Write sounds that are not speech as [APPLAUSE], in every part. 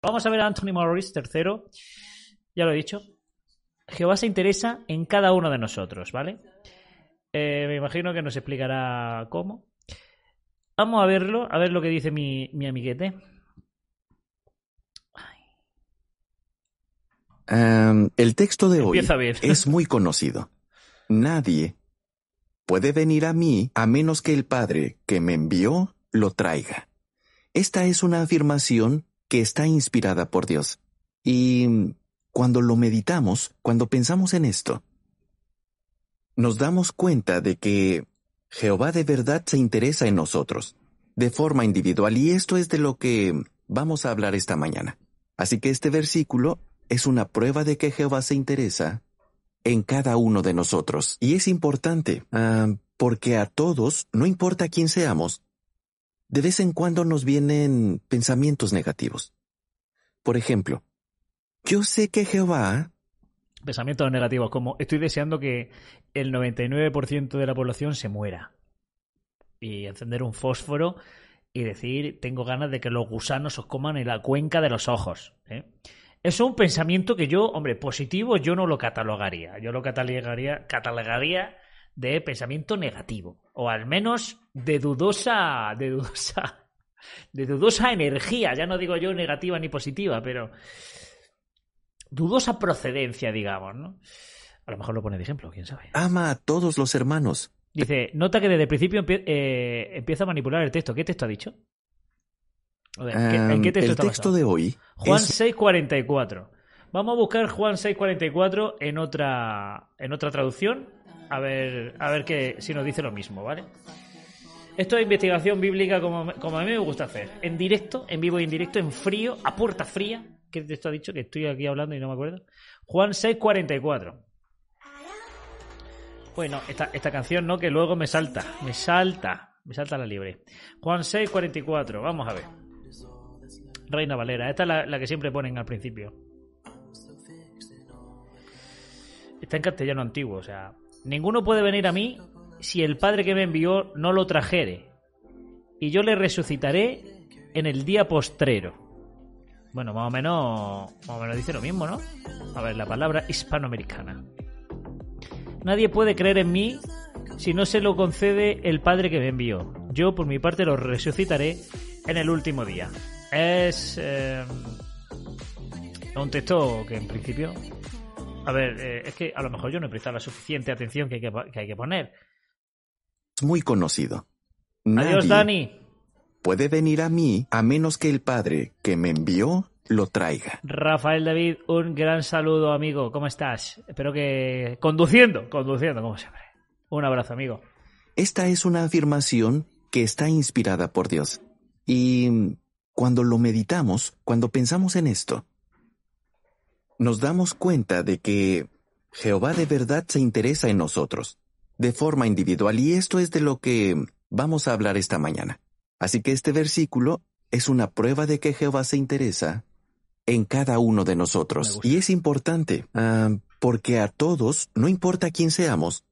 Vamos a ver a Anthony Morris III. Ya lo he dicho. Jehová se interesa en cada uno de nosotros, ¿vale? Eh, me imagino que nos explicará cómo. Vamos a verlo, a ver lo que dice mi, mi amiguete. Um, el texto de hoy bien. es muy conocido. Nadie puede venir a mí a menos que el Padre que me envió lo traiga. Esta es una afirmación que está inspirada por Dios. Y cuando lo meditamos, cuando pensamos en esto, nos damos cuenta de que Jehová de verdad se interesa en nosotros, de forma individual, y esto es de lo que vamos a hablar esta mañana. Así que este versículo es una prueba de que Jehová se interesa en cada uno de nosotros. Y es importante, ah, porque a todos, no importa quién seamos, de vez en cuando nos vienen pensamientos negativos. Por ejemplo, yo sé que Jehová Pensamientos negativos, como estoy deseando que el 99% de la población se muera. Y encender un fósforo y decir, tengo ganas de que los gusanos os coman en la cuenca de los ojos. ¿eh? Eso es un pensamiento que yo, hombre, positivo yo no lo catalogaría. Yo lo catalogaría, catalogaría de pensamiento negativo. O al menos de dudosa, de dudosa, de dudosa energía. Ya no digo yo negativa ni positiva, pero dudosa procedencia, digamos, ¿no? A lo mejor lo pone de ejemplo, quién sabe. ama a todos los hermanos. Dice, nota que desde el principio empie- eh, empieza a manipular el texto. ¿Qué texto ha dicho? A ver, ¿qué- ¿En qué texto el está texto basado? de hoy Juan es 6.44. Vamos a buscar Juan 6.44 en otra, en otra traducción. A ver, a ver que, si nos dice lo mismo, ¿vale? Esto es investigación bíblica como, a mí me gusta hacer. En directo, en vivo y en directo, en frío, a puerta fría. ¿Qué texto ha dicho? Que estoy aquí hablando y no me acuerdo. Juan 6.44. Bueno, esta, esta canción no, que luego me salta. Me salta. Me salta la libre. Juan 6.44. Vamos a ver. Reina Valera. Esta es la, la que siempre ponen al principio. Está en castellano antiguo, o sea. Ninguno puede venir a mí si el Padre que me envió no lo trajere. Y yo le resucitaré en el día postrero. Bueno, más o menos. Más o menos dice lo mismo, ¿no? A ver, la palabra hispanoamericana. Nadie puede creer en mí si no se lo concede el Padre que me envió. Yo, por mi parte, lo resucitaré en el último día. Es eh, un texto que en principio... A ver, eh, es que a lo mejor yo no he prestado la suficiente atención que hay que, que hay que poner. muy conocido. Adiós, Dani. puede venir a mí a menos que el Padre que me envió lo traiga. Rafael David, un gran saludo, amigo. ¿Cómo estás? Espero que... Conduciendo, conduciendo, como siempre. Un abrazo, amigo. Esta es una afirmación que está inspirada por Dios. Y cuando lo meditamos, cuando pensamos en esto, nos damos cuenta de que Jehová de verdad se interesa en nosotros, de forma individual, y esto es de lo que vamos a hablar esta mañana. Así que este versículo es una prueba de que Jehová se interesa en cada uno de nosotros. Y es importante, ah, porque a todos, no importa quién seamos,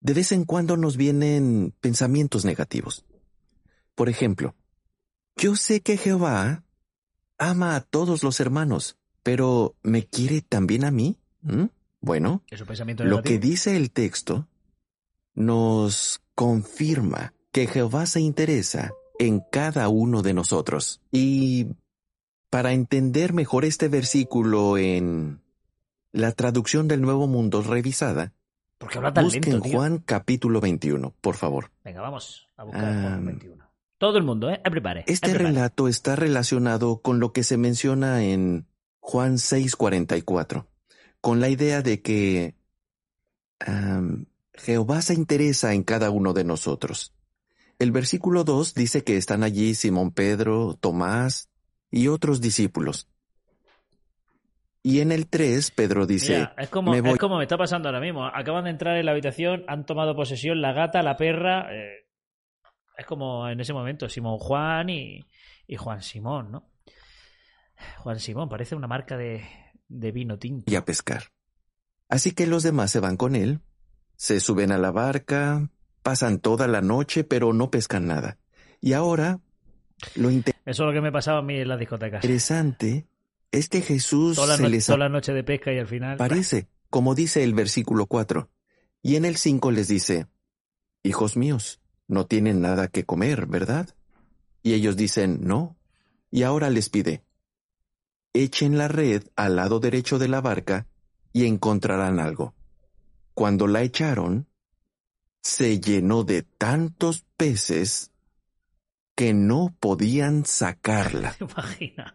de vez en cuando nos vienen pensamientos negativos. Por ejemplo, yo sé que Jehová ama a todos los hermanos, pero ¿me quiere también a mí? ¿Mm? Bueno, Es pensamiento lo que dice el texto nos confirma que Jehová se interesa en cada uno de nosotros. Y para entender mejor este versículo en la traducción del Nuevo Mundo revisada, ¿Por qué habla tan busquen lento, tío? Juan capítulo 21, por favor. Venga, vamos a buscar. Juan 21. Todo el mundo, ¿eh? Everybody. Este everybody. relato está relacionado con lo que se menciona en Juan 6:44, con la idea de que Jehová se interesa en cada uno de nosotros. El versículo 2 dice que están allí Simón Pedro, Tomás y otros discípulos. Y en el 3, Pedro dice, Mira, es, como, me voy es como me está pasando ahora mismo. Acaban de entrar en la habitación, han tomado posesión la gata, la perra. eh, es como en ese momento Simón Juan y, y Juan Simón, ¿no? Juan Simón, parece una marca de, de vino tinto. a pescar. Así que los demás se van con él, se suben a la barca, pasan toda la noche, pero no pescan nada. Y ahora, lo Eso es lo que me pasaba a mí en las discotecas. interesante, este Jesús Toda la, se no- les toda la noche de pesca y al final. aparece, como dice el versículo 4. Y en el 5 les dice, Hijos míos, no tienen nada que comer, ¿verdad? Y ellos dicen, no. Y ahora les pide, echen la red al lado derecho de la barca y encontrarán algo. Cuando la echaron, se llenó de tantos peces que no podían sacarla. [LAUGHS] ¿Te imaginas?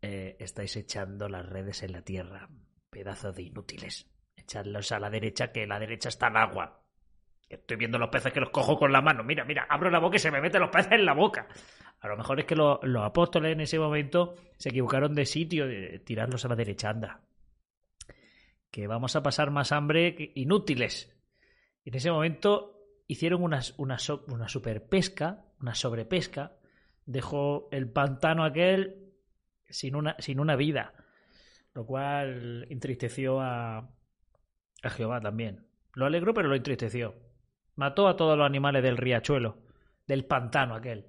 Eh, estáis echando las redes en la tierra, pedazos de inútiles. Echadlos a la derecha, que la derecha está el agua. Estoy viendo los peces que los cojo con la mano. Mira, mira, abro la boca y se me meten los peces en la boca. A lo mejor es que lo- los apóstoles en ese momento se equivocaron de sitio, de tirarlos a la derecha, anda. Que vamos a pasar más hambre que inútiles. En ese momento hicieron una, una, so- superpesca, una sobrepesca. Dejó el pantano aquel sin una, sin una vida. Lo cual entristeció a, a Jehová también. Lo alegró, pero lo entristeció. Mató a todos los animales del riachuelo, del pantano aquel.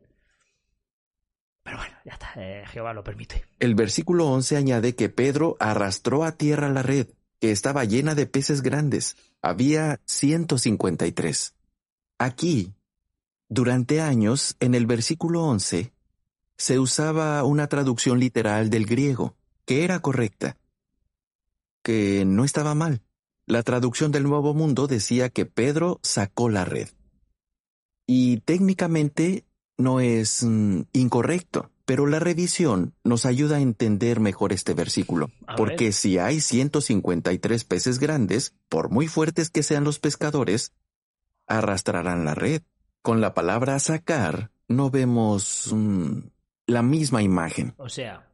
Pero bueno, ya está, eh, Jehová lo permite. El versículo 11 añade que Pedro arrastró a tierra la red, que estaba llena de peces grandes. Había 153. Aquí, durante años, en el versículo 11, se usaba una traducción literal del griego, que era correcta, que no estaba mal. La traducción del Nuevo Mundo decía que Pedro sacó la red. Y técnicamente no es mm, incorrecto, pero la revisión nos ayuda a entender mejor este versículo, A porque ver. si hay 153 peces grandes, por muy fuertes que sean los pescadores, arrastrarán la red. Con la palabra sacar no vemos mm, la misma imagen. O sea,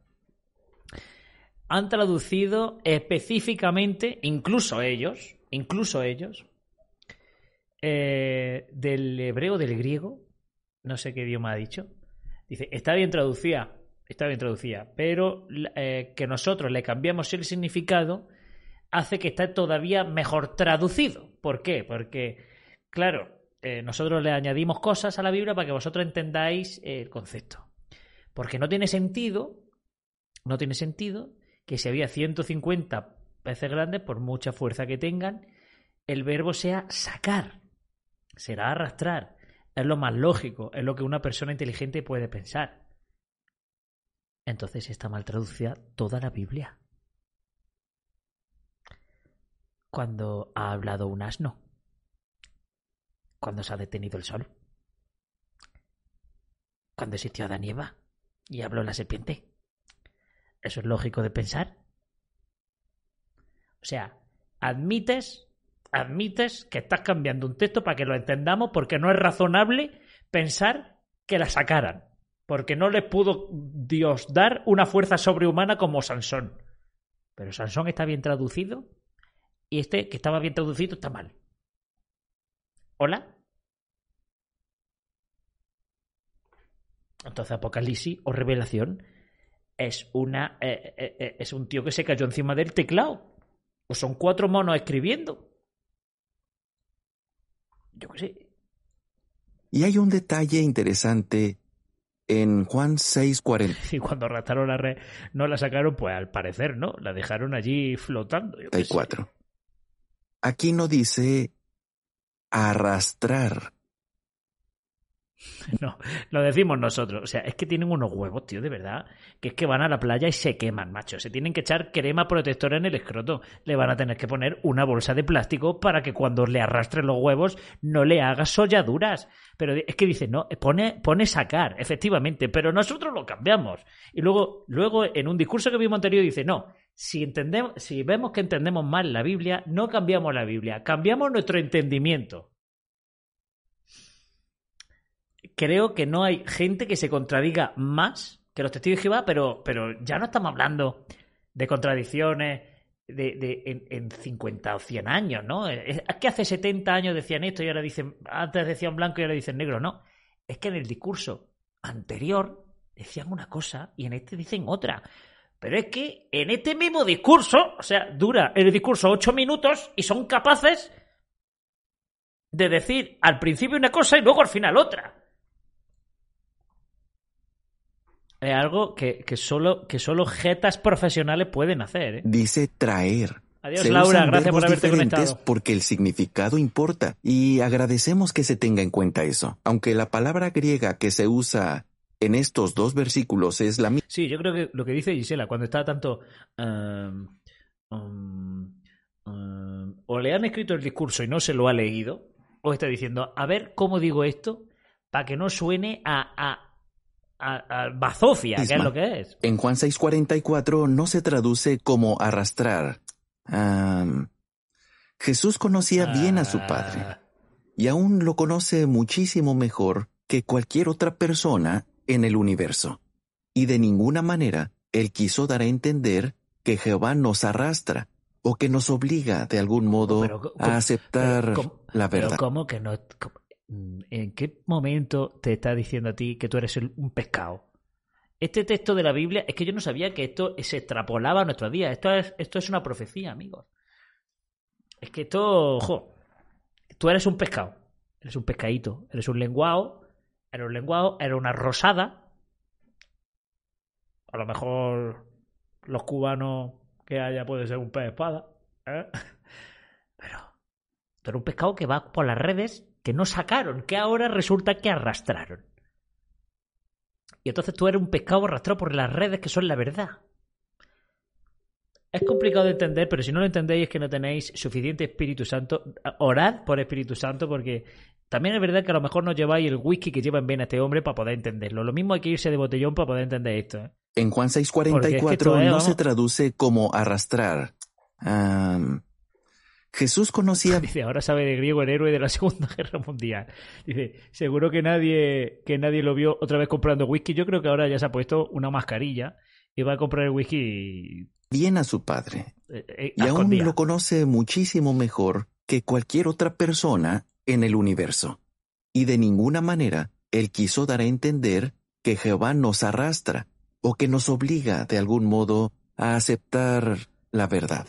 han traducido específicamente, incluso ellos, incluso ellos, eh, del hebreo del griego, no sé qué idioma ha dicho, dice, está bien traducida, está bien traducida, pero eh, que nosotros le cambiamos el significado hace que esté todavía mejor traducido. ¿Por qué? Porque, claro, eh, nosotros le añadimos cosas a la Biblia para que vosotros entendáis el concepto. Porque no tiene sentido, no tiene sentido que si había 150 peces grandes, por mucha fuerza que tengan, el verbo sea sacar, será arrastrar. Es lo más lógico, es lo que una persona inteligente puede pensar. Entonces está mal traducida toda la Biblia. Cuando ha hablado un asno. Cuando se ha detenido el sol. Cuando existió Adán y y habló la serpiente. ¿Eso es lógico de pensar? O sea, admites, admites que estás cambiando un texto para que lo entendamos porque no es razonable pensar que la sacaran. Porque no les pudo Dios dar una fuerza sobrehumana como Sansón. Pero Sansón está bien traducido y este que estaba bien traducido está mal. ¿Hola? Entonces Apocalipsis o Revelación es una eh, eh, eh, es un tío que se cayó encima del teclado. O son cuatro monos escribiendo. Yo qué sé. Y hay un detalle interesante en Juan 6:44. Y [LAUGHS] cuando arrastraron la red, no la sacaron, pues al parecer, ¿no? La dejaron allí flotando. yo sé. Aquí no dice arrastrar. [LAUGHS] No, lo decimos nosotros. O sea, es que tienen unos huevos, tío, de verdad. Que es que van a la playa y se queman, macho. Se tienen que echar crema protectora en el escroto. Le van a tener que poner una bolsa de plástico para que cuando le arrastren los huevos no le haga solladuras. Pero es que dice, no, pone, pone sacar, efectivamente, pero nosotros lo cambiamos. Y luego, luego en un discurso que vimos anterior dice, no, si entendemos, si vemos que entendemos mal la Biblia, no cambiamos la Biblia, cambiamos nuestro entendimiento creo que no hay gente que se contradiga más que los testigos de Jehová, pero, pero ya no estamos hablando de contradicciones de, de, en, en 50 o 100 años, ¿no? Es que hace 70 años decían esto y ahora dicen, antes decían blanco y ahora dicen negro, no. Es que en el discurso anterior decían una cosa y en este dicen otra. Pero es que en este mismo discurso, o sea, dura el discurso ocho minutos y son capaces de decir al principio una cosa y luego al final otra. Es algo que, que solo, que solo jetas profesionales pueden hacer. ¿eh? Dice traer. Adiós, Se Laura. usan Gracias por haberte conectado. Porque el significado importa y agradecemos que se tenga en cuenta eso. Aunque la palabra griega que se usa en estos dos versículos es la misma. Sí, yo creo que lo que dice Gisela, cuando está tanto... um, um, um, o le han escrito el discurso y no se lo ha leído, o está diciendo, a ver cómo digo esto para que no suene a, a, a, a bazofia, que es Isma. lo que es. En Juan 6:44 no se traduce como arrastrar. Jesús conocía bien a su padre Ah, y aún lo conoce muchísimo mejor que cualquier otra persona en el universo. Y de ninguna manera él quiso dar a entender que Jehová nos arrastra o que nos obliga de algún modo Pero, ¿cómo- a aceptar pero, ¿cómo- la pero verdad. ¿cómo que no? cómo- ¿En qué momento te está diciendo a ti que tú eres un pescado? Este texto de la Biblia, es que yo no sabía que esto se extrapolaba a nuestros días. Esto es, esto es una profecía, amigos. Es que esto, ojo, tú eres un pescado, eres un pescadito, eres un lenguado, eres un lenguado, eres una rosada. A lo mejor los cubanos que haya puede ser un pez espada. ¿eh? [LAUGHS] Pero tú eres un pescado que va por las redes que no sacaron, que ahora resulta que arrastraron. Y entonces tú eres un pescado arrastrado por las redes que son la verdad. Es complicado de entender, pero si no lo entendéis es que no tenéis suficiente Espíritu Santo. Orad por Espíritu Santo porque también es verdad que a lo mejor no lleváis el whisky que lleva en vena este hombre para poder entenderlo. Lo mismo hay que irse de botellón para poder entender esto. ¿eh? En Juan Porque es que 6:44 esto es, no se traduce como arrastrar. Jesús conocía [LAUGHS] Dice, ahora sabe de griego el héroe de la [LAUGHS] Segunda Guerra Mundial. Dice, seguro que nadie, que nadie lo vio otra vez comprando whisky. Yo creo que ahora ya se ha puesto una mascarilla y va a comprar el whisky bien a su padre eh, eh, y aún lo conoce muchísimo mejor que cualquier otra persona en el universo. Y de ninguna manera él quiso dar a entender que Jehová nos arrastra o que nos obliga de algún modo a aceptar la verdad.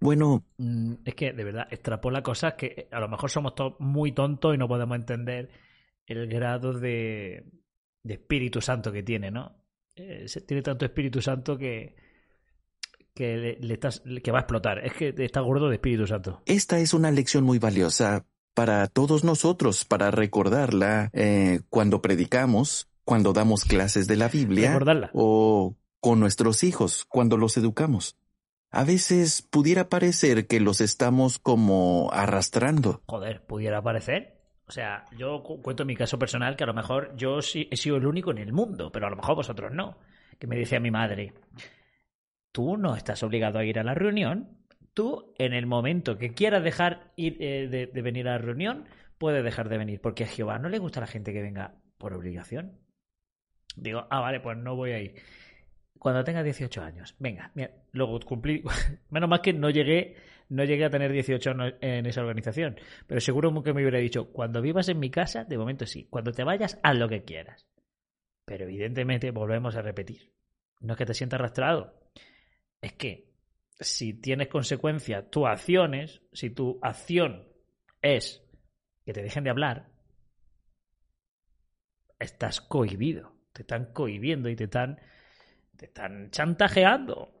Bueno, Mm, Es que, de verdad, extrapola cosas que a lo mejor somos todos muy tontos y no podemos entender el grado de, de Espíritu Santo que tiene, ¿no? Eh, tiene tanto Espíritu Santo que, que, le, le estás, que va a explotar. Es que está gordo de Espíritu Santo. esta es una lección muy valiosa para todos nosotros, para recordarla eh, cuando predicamos, cuando damos clases de la Biblia Recordarla. o con nuestros hijos cuando los educamos. A veces pudiera parecer que los estamos como arrastrando. Joder, pudiera parecer. O sea, yo cu- cuento mi caso personal que a lo mejor yo he sido el único en el mundo, pero a lo mejor vosotros no. Que me decía mi madre, tú no estás obligado a ir a la reunión, tú en el momento que quieras dejar ir, eh, de, venir a la reunión, puedes dejar de venir, porque a Jehová no le gusta la gente que venga por obligación. Digo, ah, vale, pues no voy a ir. Cuando tenga 18 años, venga, mira, luego cumplí. [LAUGHS] Menos mal que no llegué, no llegué a tener 18 años en esa organización. Pero seguro que me hubiera dicho, cuando vivas en mi casa, de momento sí. Cuando te vayas, haz lo que quieras. Pero evidentemente volvemos a repetir. No es que te sientas arrastrado. Es que si tienes consecuencia tus acciones, si tu acción es que te dejen de hablar, estás cohibido. Te están cohibiendo y te están, te están chantajeando.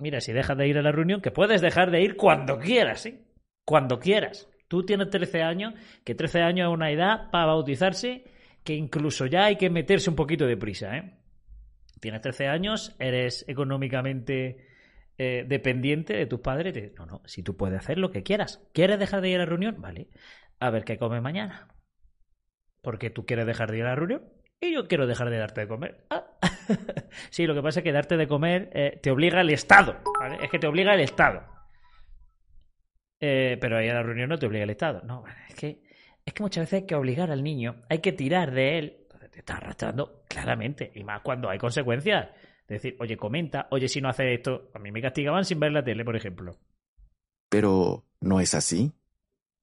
Mira, si dejas de ir a la reunión, que puedes dejar de ir cuando quieras, ¿sí? Cuando quieras. Tú tienes 13 años, que 13 años es una edad para bautizarse, que incluso ya hay que meterse un poquito de prisa, ¿eh? Tienes 13 años, eres económicamente eh, dependiente de tus padres. No, no, si tú puedes hacer lo que quieras. ¿Quieres dejar de ir a la reunión? Vale. A ver qué comes mañana. Porque tú quieres dejar de ir a la reunión y yo quiero dejar de darte de comer. Ah. [LAUGHS] [LAUGHS] sí, lo que pasa es que darte de comer eh, te obliga el Estado. Es que te obliga el Estado. Eh, pero ahí a la reunión no te obliga el Estado. No, es que, es que muchas veces hay que obligar al niño, hay que tirar de él. Entonces te está arrastrando claramente. Y más cuando hay consecuencias. decir, oye, comenta, oye, si no haces esto, a mí me castigaban sin ver la tele, por ejemplo. Pero no es así.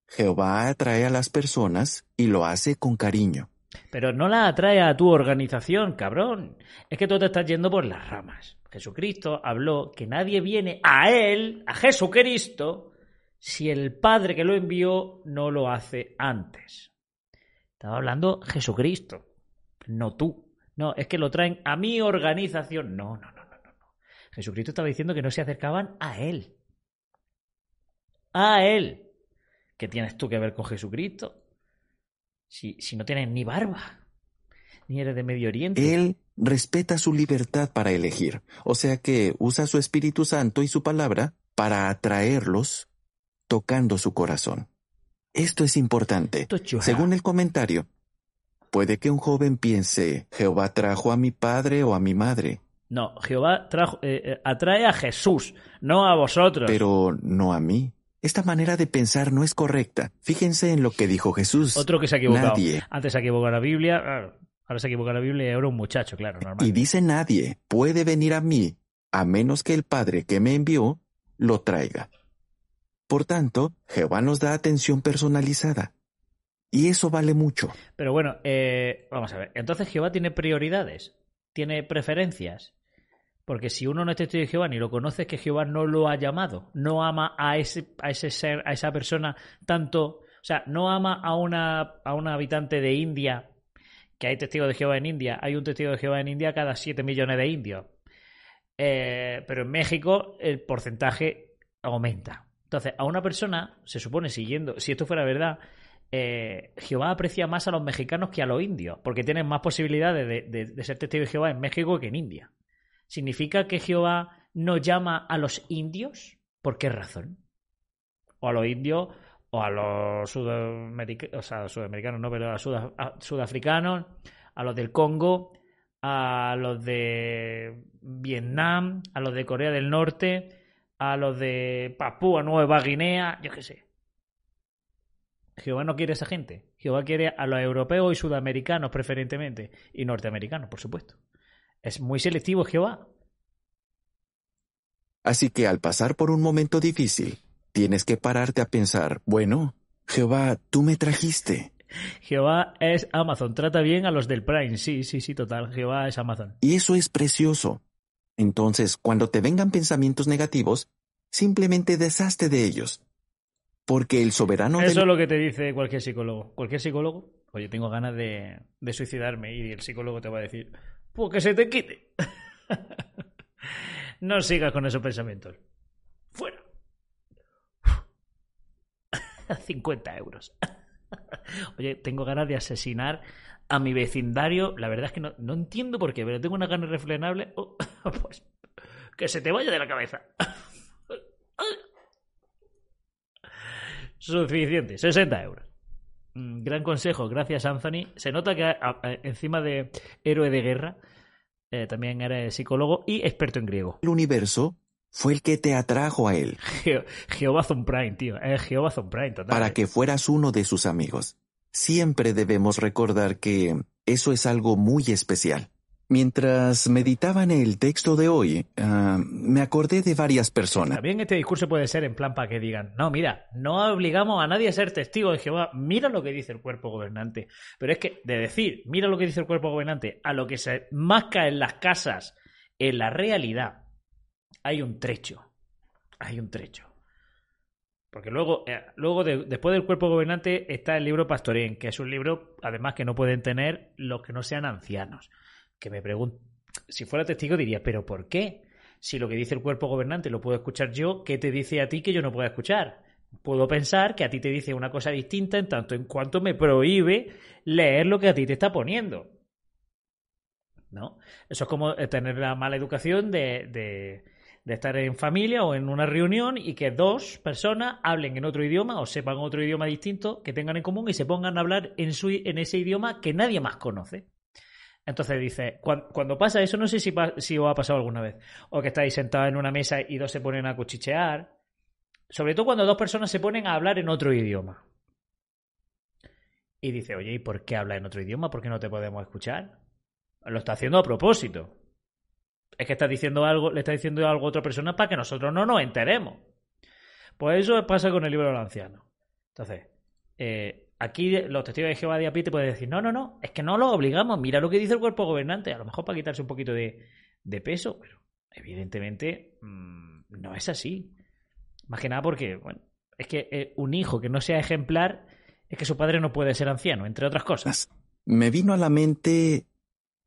Jehová atrae a las personas y lo hace con cariño. Pero no la atrae a tu organización, cabrón. Es que tú te estás yendo por las ramas. Jesucristo habló que nadie viene a Él, a Jesucristo, si el Padre que lo envió no lo hace antes. Estaba hablando Jesucristo, no tú. No, es que lo traen a mi organización. No, no, no, no, no. Jesucristo estaba diciendo que no se acercaban a Él. A Él. ¿Qué tienes tú que ver con Jesucristo? Si, si no tienes ni barba, ni eres de Medio Oriente. Él respeta su libertad para elegir, o sea que usa su Espíritu Santo y su palabra para atraerlos tocando su corazón. Esto es importante. Según el comentario, puede que un joven piense, Jehová trajo a mi padre o a mi madre, No, Jehová trajo, eh, eh, atrae a Jesús, no a vosotros. pero no a mí. Esta manera de pensar no es correcta. Fíjense en lo que dijo Jesús. Otro que se ha equivocado. Nadie. Antes se ha equivocado la Biblia, claro. ahora se ha equivocado la Biblia y ahora un muchacho, claro, normal. Y dice nadie puede venir a mí a menos que el Padre que me envió lo traiga. Por tanto, Jehová nos da atención personalizada. Y eso vale mucho. Pero bueno, eh, vamos a ver. Entonces Jehová tiene prioridades, tiene preferencias. Porque si uno no es testigo de Jehová ni lo conoce, es que Jehová no lo ha llamado. No ama a ese, a ese ser, a esa persona tanto. O sea, no ama a una, a habitante de India, que hay testigos de Jehová en India. Hay un testigo de Jehová en India cada 7 millones de indios. Eh, pero en México el porcentaje aumenta. Entonces, a una persona, se supone, siguiendo, si esto fuera verdad, eh, Jehová aprecia más a los mexicanos que a los indios, porque tienen más posibilidades de, de- de ser testigos de Jehová en México que en India. ¿Significa que Jehová no llama a los indios? ¿Por qué razón? O a los indios, o a los sudamericanos, o sea, sudamericanos no, pero a, suda- a sudafricanos, a los del Congo, a los de Vietnam, a los de Corea del Norte, a los de Papúa Nueva Guinea, yo qué sé. Jehová no quiere esa gente. Jehová quiere a los europeos y sudamericanos preferentemente. Y norteamericanos, por supuesto. Es muy selectivo Jehová. Así que al pasar por un momento difícil, tienes que pararte a pensar, bueno, Jehová, tú me trajiste. Jehová es Amazon. Trata bien a los del Prime. Sí, sí, sí, total. Jehová es Amazon. Y eso es precioso. Entonces, cuando te vengan pensamientos negativos, simplemente deshazte de ellos. Porque el soberano Eso del es lo que te dice cualquier psicólogo. Cualquier psicólogo, oye, tengo ganas de, de suicidarme y el psicólogo te va a decir, pues que se te quite. no sigas con esos pensamientos. Fuera. 50 euros. Oye, tengo ganas de asesinar a mi vecindario. La verdad es que no, no entiendo por qué, pero tengo una gana irrefrenable. Oh, pues que se te vaya de la cabeza. Suficiente, 60 euros. Mm, Gran consejo, gracias Anthony. Se nota que a- a- encima de héroe de guerra, eh, también eres psicólogo y experto en griego. universo fue el que te atrajo a él, [LAUGHS] Je- Jehová Zon Prime, tío. Es Jehová Zon Prime, total. para que fueras uno de sus amigos. Siempre debemos recordar que eso es algo muy especial. Mientras meditaba en el texto de hoy, ah, me acordé de varias personas. También este discurso puede ser en plan para que digan, no, mira, no obligamos a nadie a ser testigo de Jehová, mira lo que dice el cuerpo gobernante. Pero es que de decir, mira lo que dice el cuerpo gobernante, a lo que se masca en las casas, en la realidad, hay un trecho. Hay un trecho. Porque luego, eh, luego de- después del cuerpo gobernante está el libro Pastorén, que es un libro, además, que no pueden tener los que no sean ancianos. Que me pregunto, si fuera testigo diría, ¿pero por qué? Si lo que dice el cuerpo gobernante lo puedo escuchar yo, ¿qué te dice a ti que yo no puedo escuchar? Puedo pensar que a ti te dice una cosa distinta en tanto en cuanto me prohíbe leer lo que a ti te está poniendo. ¿No? Eso es como eh, tener la mala educación de, de, de estar en familia o en una reunión y que dos personas hablen en otro idioma o sepan otro idioma distinto que tengan en común y se pongan a hablar en, su, en ese idioma que nadie más conoce. Entonces dice, cuan- cuando pasa eso, no sé si, si os ha pasado alguna vez, o que estáis sentados en una mesa y dos se ponen a cuchichear, sobre todo cuando dos personas se ponen a hablar en otro idioma. Y dice, oye, ¿y por qué habla en otro idioma? ¿Por qué no te podemos escuchar? Lo está haciendo a propósito. Es que está diciendo algo, le está diciendo algo a otra persona para que nosotros no nos enteremos. Pues eso pasa con el libro del anciano. Entonces, eh, aquí los testigos de Jehová de a te pueden decir, no, no, no, es que no lo obligamos, mira lo que dice el cuerpo gobernante, a lo mejor para quitarse un poquito de, peso, pero evidentemente mm, no es así. Más que nada porque, bueno, es que eh, un hijo que no sea ejemplar es que su padre no puede ser anciano, entre otras cosas. Me vino a la mente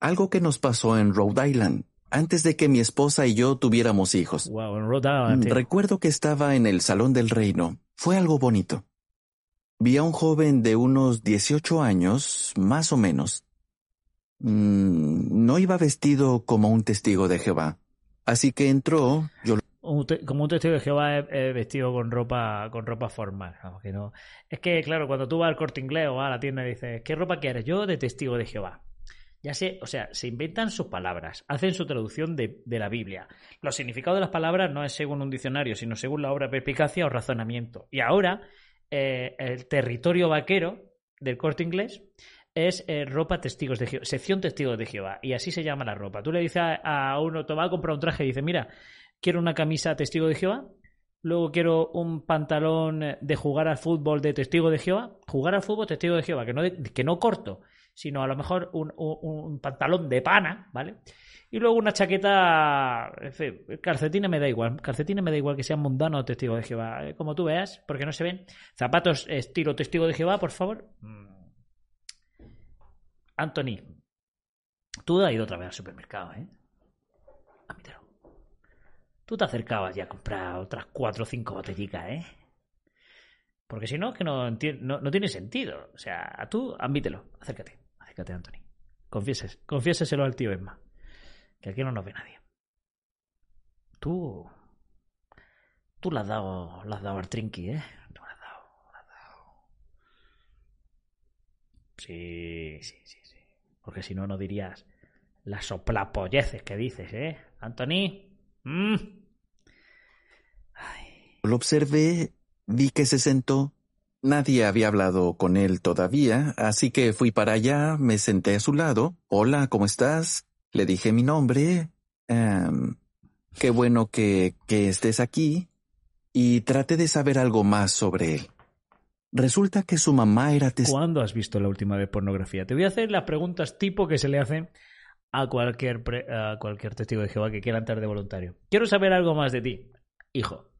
algo que nos pasó en Rhode Island antes de que mi esposa y yo tuviéramos hijos. Wow, en Rhode Island. Recuerdo que estaba en el Salón del Reino. Fue algo bonito. Vi a un joven de unos 18 años, más o menos. Mm, no iba vestido como un testigo de Jehová. Así que entró, yo como un testigo de Jehová es, vestido con ropa con ropa formal. no. Es que, claro, cuando tú vas al corte inglés o a la tienda y dices, ¿qué ropa quieres? Yo de testigo de Jehová. Ya sé, o sea, se inventan sus palabras, hacen su traducción de, la Biblia. Los significados de las palabras no es según un diccionario, sino según la obra de perspicacia o razonamiento. Y ahora, eh, el territorio vaquero del corte inglés es eh, ropa testigos de Jehová, sección testigos de Jehová, y así se llama la ropa. Tú le dices a, uno, te va a comprar un traje y dice, mira, quiero una camisa testigo de Jehová, luego quiero un pantalón de jugar al fútbol de testigo de Jehová, jugar al fútbol testigo de Jehová, que no, que no corto, sino a lo mejor un, pantalón de pana, ¿vale? Y luego una chaqueta, en calcetina me da igual, calcetina me da igual que sean mundanos o testigo de Jehová, eh, como tú veas, porque no se ven. Zapatos estilo testigo de Jehová, por favor. Mm. Anthony, tú has ido otra vez al supermercado, ¿eh? Admítelo tú te acercabas ya a comprar otras cuatro o cinco botellicas, ¿eh? Porque si no, que no, no, tiene sentido. O sea, tú admítelo. Acércate. Acércate, Anthony. Confieses, confiéseselo al tío Emma. Que aquí no nos ve nadie. Tú. Tú le has dado, has dado al trinqui, ¿eh? Tú le has dado, le has dado. Sí, sí, sí, sí. Porque si no, no dirías las soplapolleces que dices, ¿eh? Anthony. Mm. Lo observé, vi que se sentó. Nadie había hablado con él todavía, así que fui para allá, me senté a su lado. Hola, ¿cómo estás? Le dije mi nombre. Em, qué bueno que, que estés aquí. Y traté de saber algo más sobre él. Resulta que su mamá era testigo. ¿Cuándo has visto la última vez pornografía? Te voy a hacer las preguntas tipo que se le hacen a cualquier, a cualquier testigo de Jehová que quiera entrar de voluntario. Quiero saber algo más de ti, hijo.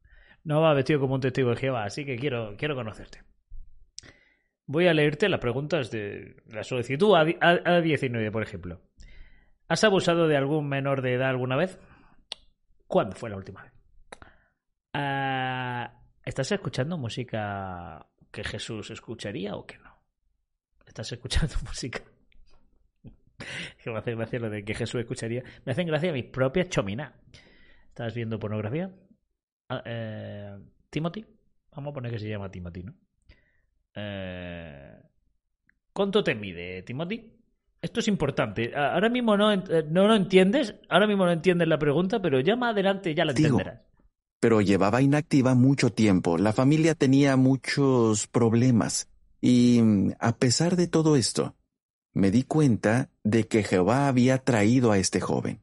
No va vestido como un testigo de Jehová, así que quiero, quiero conocerte. Voy a leerte las preguntas de la solicitud a, a, 19, por ejemplo. ¿Has abusado de algún menor de edad alguna vez? ¿Cuándo fue la última vez? Ah, ¿Estás escuchando música que Jesús escucharía o que no? ¿Estás escuchando [LAUGHS] música que me hace gracia lo de que Jesús escucharía. Me hacen gracia mis propias chominas. ¿Estás viendo pornografía? Ah, eh, Timothy. Vamos a poner que se llama Timothy, ¿no? ¿Cuánto te mide, Timothy? Esto es importante. Ahora mismo no, eh, no lo entiendes, ahora mismo no entiendes la pregunta, pero ya más adelante ya la entenderás. Pero llevaba inactiva mucho tiempo. La familia tenía muchos problemas. Y mm, a pesar de todo esto, me di cuenta de que Jehová había traído a este joven.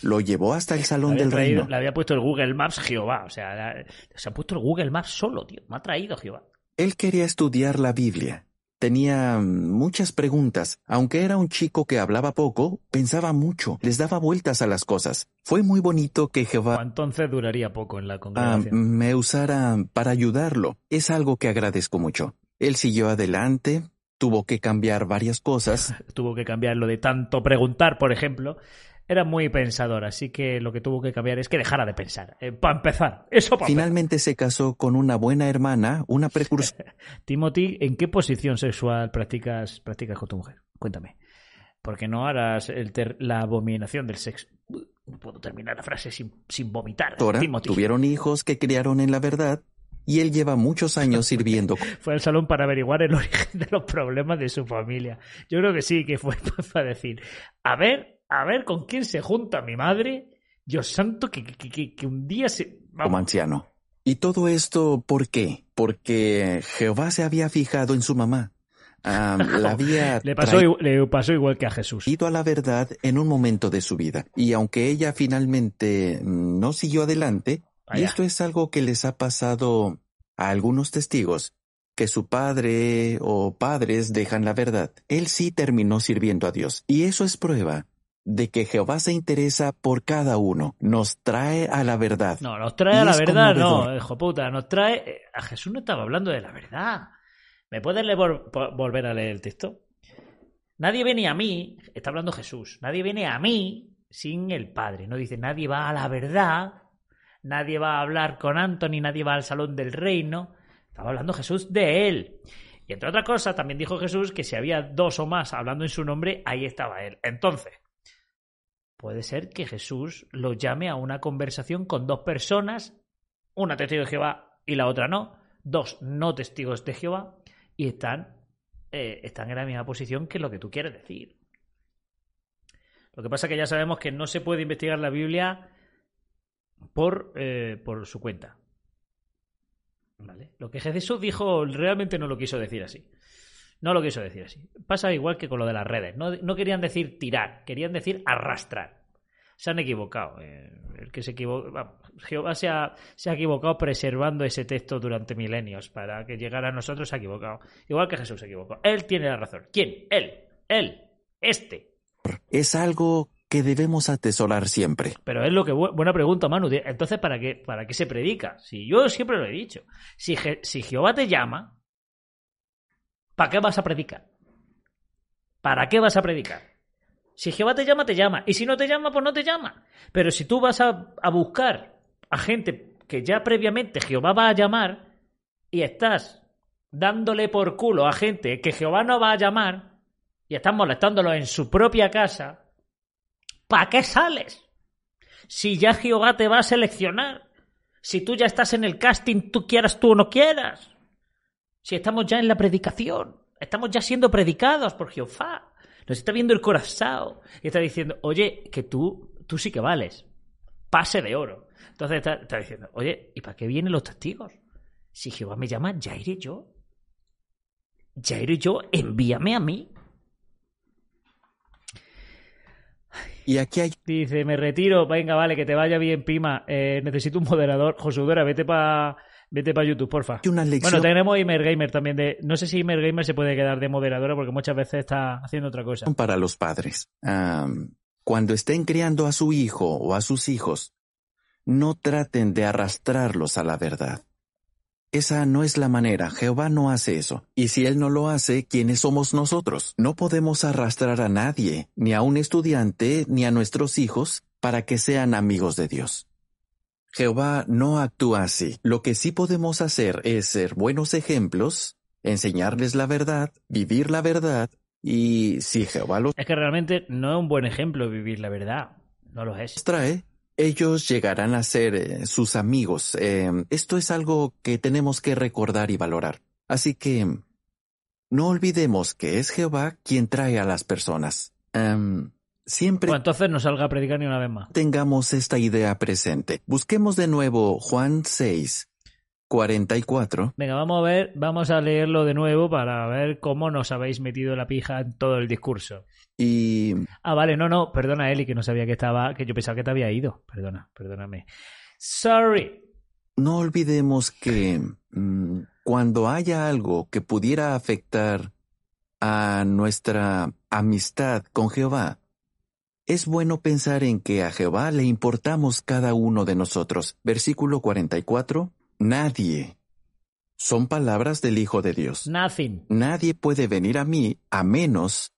Lo llevó hasta el salón del reino. Le había puesto el Google Maps Jehová. O sea, se ha puesto el Google Maps solo, tío. Me ha traído Jehová. Él quería estudiar la Biblia. Tenía muchas preguntas. Aunque era un chico que hablaba poco, pensaba mucho, les daba vueltas a las cosas. Fue muy bonito que Jehová... Entonces duraría poco en la congregación. Ah, me usara para ayudarlo. Es algo que agradezco mucho. Él siguió adelante, tuvo que cambiar varias cosas. [LAUGHS] tuvo que cambiar lo de tanto preguntar, por ejemplo. Era muy pensador, así que lo que tuvo que cambiar es que dejara de pensar. Eh, para empezar, eso Finalmente se casó con una buena hermana, una precursora. [LAUGHS] Timothy, ¿en qué posición sexual practicas, practicas con tu mujer? Cuéntame. Porque no harás la abominación del sexo. No puedo terminar la frase sin, sin vomitar. Timothy. Tuvieron hijos que criaron en la verdad y él lleva muchos años sirviendo. [LAUGHS] fue al salón para averiguar el origen de los problemas de su familia. Yo creo que sí, que fue [LAUGHS] para decir, a ver, a ver con quién se junta mi madre. Dios santo, que, que, que, un día se... Como anciano. ¿Y todo esto por qué? Porque Jehová se había fijado en su mamá. [LAUGHS] la había Le pasó, le pasó igual que a Jesús. a la verdad en un momento de su vida. Y aunque ella finalmente mm, no siguió adelante, y esto es algo que les ha pasado a algunos testigos, que su padre o padres dejan la verdad. Él sí terminó sirviendo a Dios. Y eso es prueba de que Jehová se interesa por cada uno, nos trae a la verdad. No, nos trae Y a la verdad, no, hijo puta, nos trae... eh, A Jesús no estaba hablando de la verdad. ¿Me puedes leer vol- vol- volver a leer el texto? Nadie viene a mí, está hablando Jesús, nadie viene a mí sin el Padre. No dice, nadie va a la verdad, nadie va a hablar con Anthony, nadie va al salón del reino. Estaba hablando Jesús de él. Y entre otras cosas, también dijo Jesús que si había dos o más hablando en su nombre, ahí estaba él. Entonces, puede ser que Jesús lo llame a una conversación con dos personas, una testigo de Jehová y la otra no, dos no testigos de Jehová, y están, eh, están en la misma posición que lo que tú quieres decir. Lo que pasa es que ya sabemos que no se puede investigar la Biblia por, eh, por su cuenta. ¿Vale? Lo que Jesús dijo realmente no lo quiso decir así. No lo quiso decir así. Pasa igual que con lo de las redes. No, no querían decir tirar, querían decir arrastrar. Se han equivocado. Eh, el que se equivo- vamos, Jehová se ha, se ha equivocado preservando ese texto durante milenios para que llegara a nosotros. Se ha equivocado. Igual que Jesús se equivocó. Él tiene la razón. ¿Quién? Él. Él. Este. Es algo que debemos atesorar siempre. Pero es lo que bu- buena pregunta, Manu. Entonces, ¿para qué, ¿para qué se predica? Si yo siempre lo he dicho. Si, Je- si Jehová te llama, ¿para qué vas a predicar? ¿Para qué vas a predicar? Si Jehová te llama, te llama. Y si no te llama, pues no te llama. Pero si tú vas a, buscar a gente que ya previamente Jehová va a llamar y estás dándole por culo a gente que Jehová no va a llamar y estás molestándolo en su propia casa, ¿para qué sales? Si ya Jehová te va a seleccionar. Si tú ya estás en el casting, tú quieras tú no quieras. Si estamos ya en la predicación. Estamos ya siendo predicados por Jehová. Nos está viendo el corazón. Y está diciendo, oye, que tú, tú sí que vales. Pase de oro. Entonces está, está diciendo, oye, ¿y para qué vienen los testigos? Si Jehová me llama, ya iré yo. Ya iré yo, envíame a mí. Y aquí hay Dice, me retiro, venga, vale, que te vaya bien, Pima. Eh, necesito un moderador. Josudora, vete para vete pa YouTube, porfa. una lección Bueno, tenemos Imer Gamer también. De, no sé si Imer Gamer se puede quedar de moderadora porque muchas veces está haciendo otra cosa. para los padres. Cuando estén criando a su hijo o a sus hijos, no traten de arrastrarlos a la verdad. Esa no es la manera, Jehová no hace eso. Y si Él no lo hace, ¿quiénes somos nosotros? No podemos arrastrar a nadie, ni a un estudiante, ni a nuestros hijos, para que sean amigos de Dios. Jehová no actúa así. Lo que sí podemos hacer es ser buenos ejemplos, enseñarles la verdad, vivir la verdad, y si Jehová los Es que realmente no es un buen ejemplo vivir la verdad. No lo es. trae, ellos llegarán a ser eh, sus amigos. Eh, esto es algo que tenemos que recordar y valorar. Así que no olvidemos que es Jehová quien trae a las personas. Em, siempre Bueno, entonces no salga a predicar ni una vez más. tengamos esta idea presente. Busquemos de nuevo Juan 6, 44. Venga, vamos a ver, vamos a leerlo de nuevo para ver cómo nos habéis metido la pija en todo el discurso. Y Ah, vale, no, no, perdona, Eli, que no sabía que estaba, que yo pensaba que te había ido. Perdona, perdóname. Sorry. no olvidemos que mm, cuando haya algo que pudiera afectar a nuestra amistad con Jehová, es bueno pensar en que a Jehová le importamos cada uno de nosotros. Versículo 44. Nadie. Son palabras del Hijo de Dios. Nothing. Nadie puede venir a mí a menos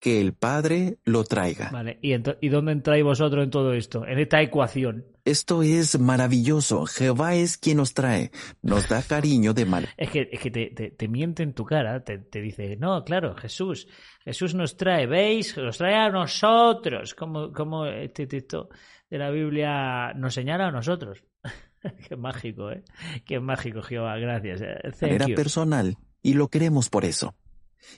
que el Padre lo traiga. Vale, ¿y, ento- ¿y dónde entráis vosotros en todo esto? En esta ecuación. Esto es maravilloso. Jehová es quien nos trae. Nos da cariño de mal. Es que, es que te, te- te miente en tu cara, te, te dice, no, claro, Jesús, Jesús nos trae, ¿veis? Nos trae a nosotros, como, como este texto de la Biblia nos señala a nosotros. [LAUGHS] Qué mágico, ¿eh? Qué mágico, Jehová, gracias. eh. You. personal y lo queremos por eso.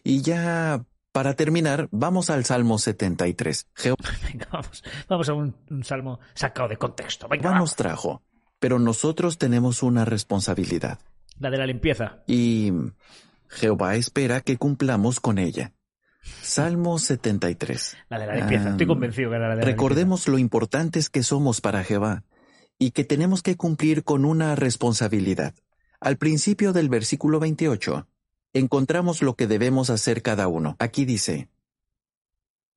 Y ya para terminar, vamos al Salmo 73. Jehová [LAUGHS] Venga, vamos, vamos a un, un salmo sacado de contexto. Venga, nos trajo, pero nosotros tenemos una responsabilidad. La de la limpieza. Y Jehová espera que cumplamos con ella. Salmo 73. La de la limpieza, estoy convencido que era la de la Recordemos lo importantes que somos para Jehová y que tenemos que cumplir con una responsabilidad. Al principio del versículo 28, encontramos lo que debemos hacer cada uno. Aquí dice,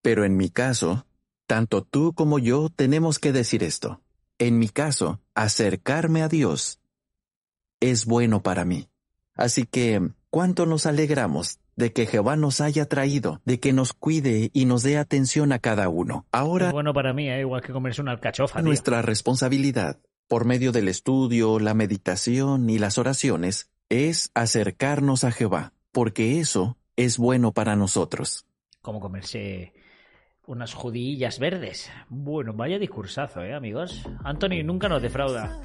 Pero en mi caso, tanto tú como yo tenemos que decir esto. En mi caso, acercarme a Dios es bueno para mí. Así que, ¿cuánto nos alegramos de que Jehová nos haya traído, de que nos cuide y nos dé atención a cada uno? Ahora, Es bueno para mí, ¿eh? igual que comerse una alcachofa. tío. nuestra responsabilidad, por medio del estudio, la meditación y las oraciones, es acercarnos a Jehová, porque eso es bueno para nosotros. Como comerse unas judillas verdes. Bueno, vaya discursazo, ¿eh, amigos? Anthony nunca nos defrauda.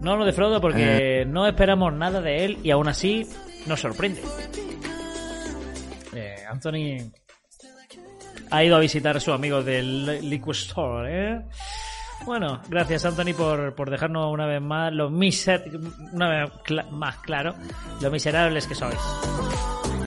No nos defrauda porque no esperamos nada de él y aún así nos sorprende. Eh, Anthony ha ido a visitar a su amigo del Liquid Store, ¿eh? Bueno, gracias Anthony por, por dejarnos una vez más lo miser una vez más claro lo miserables que sois.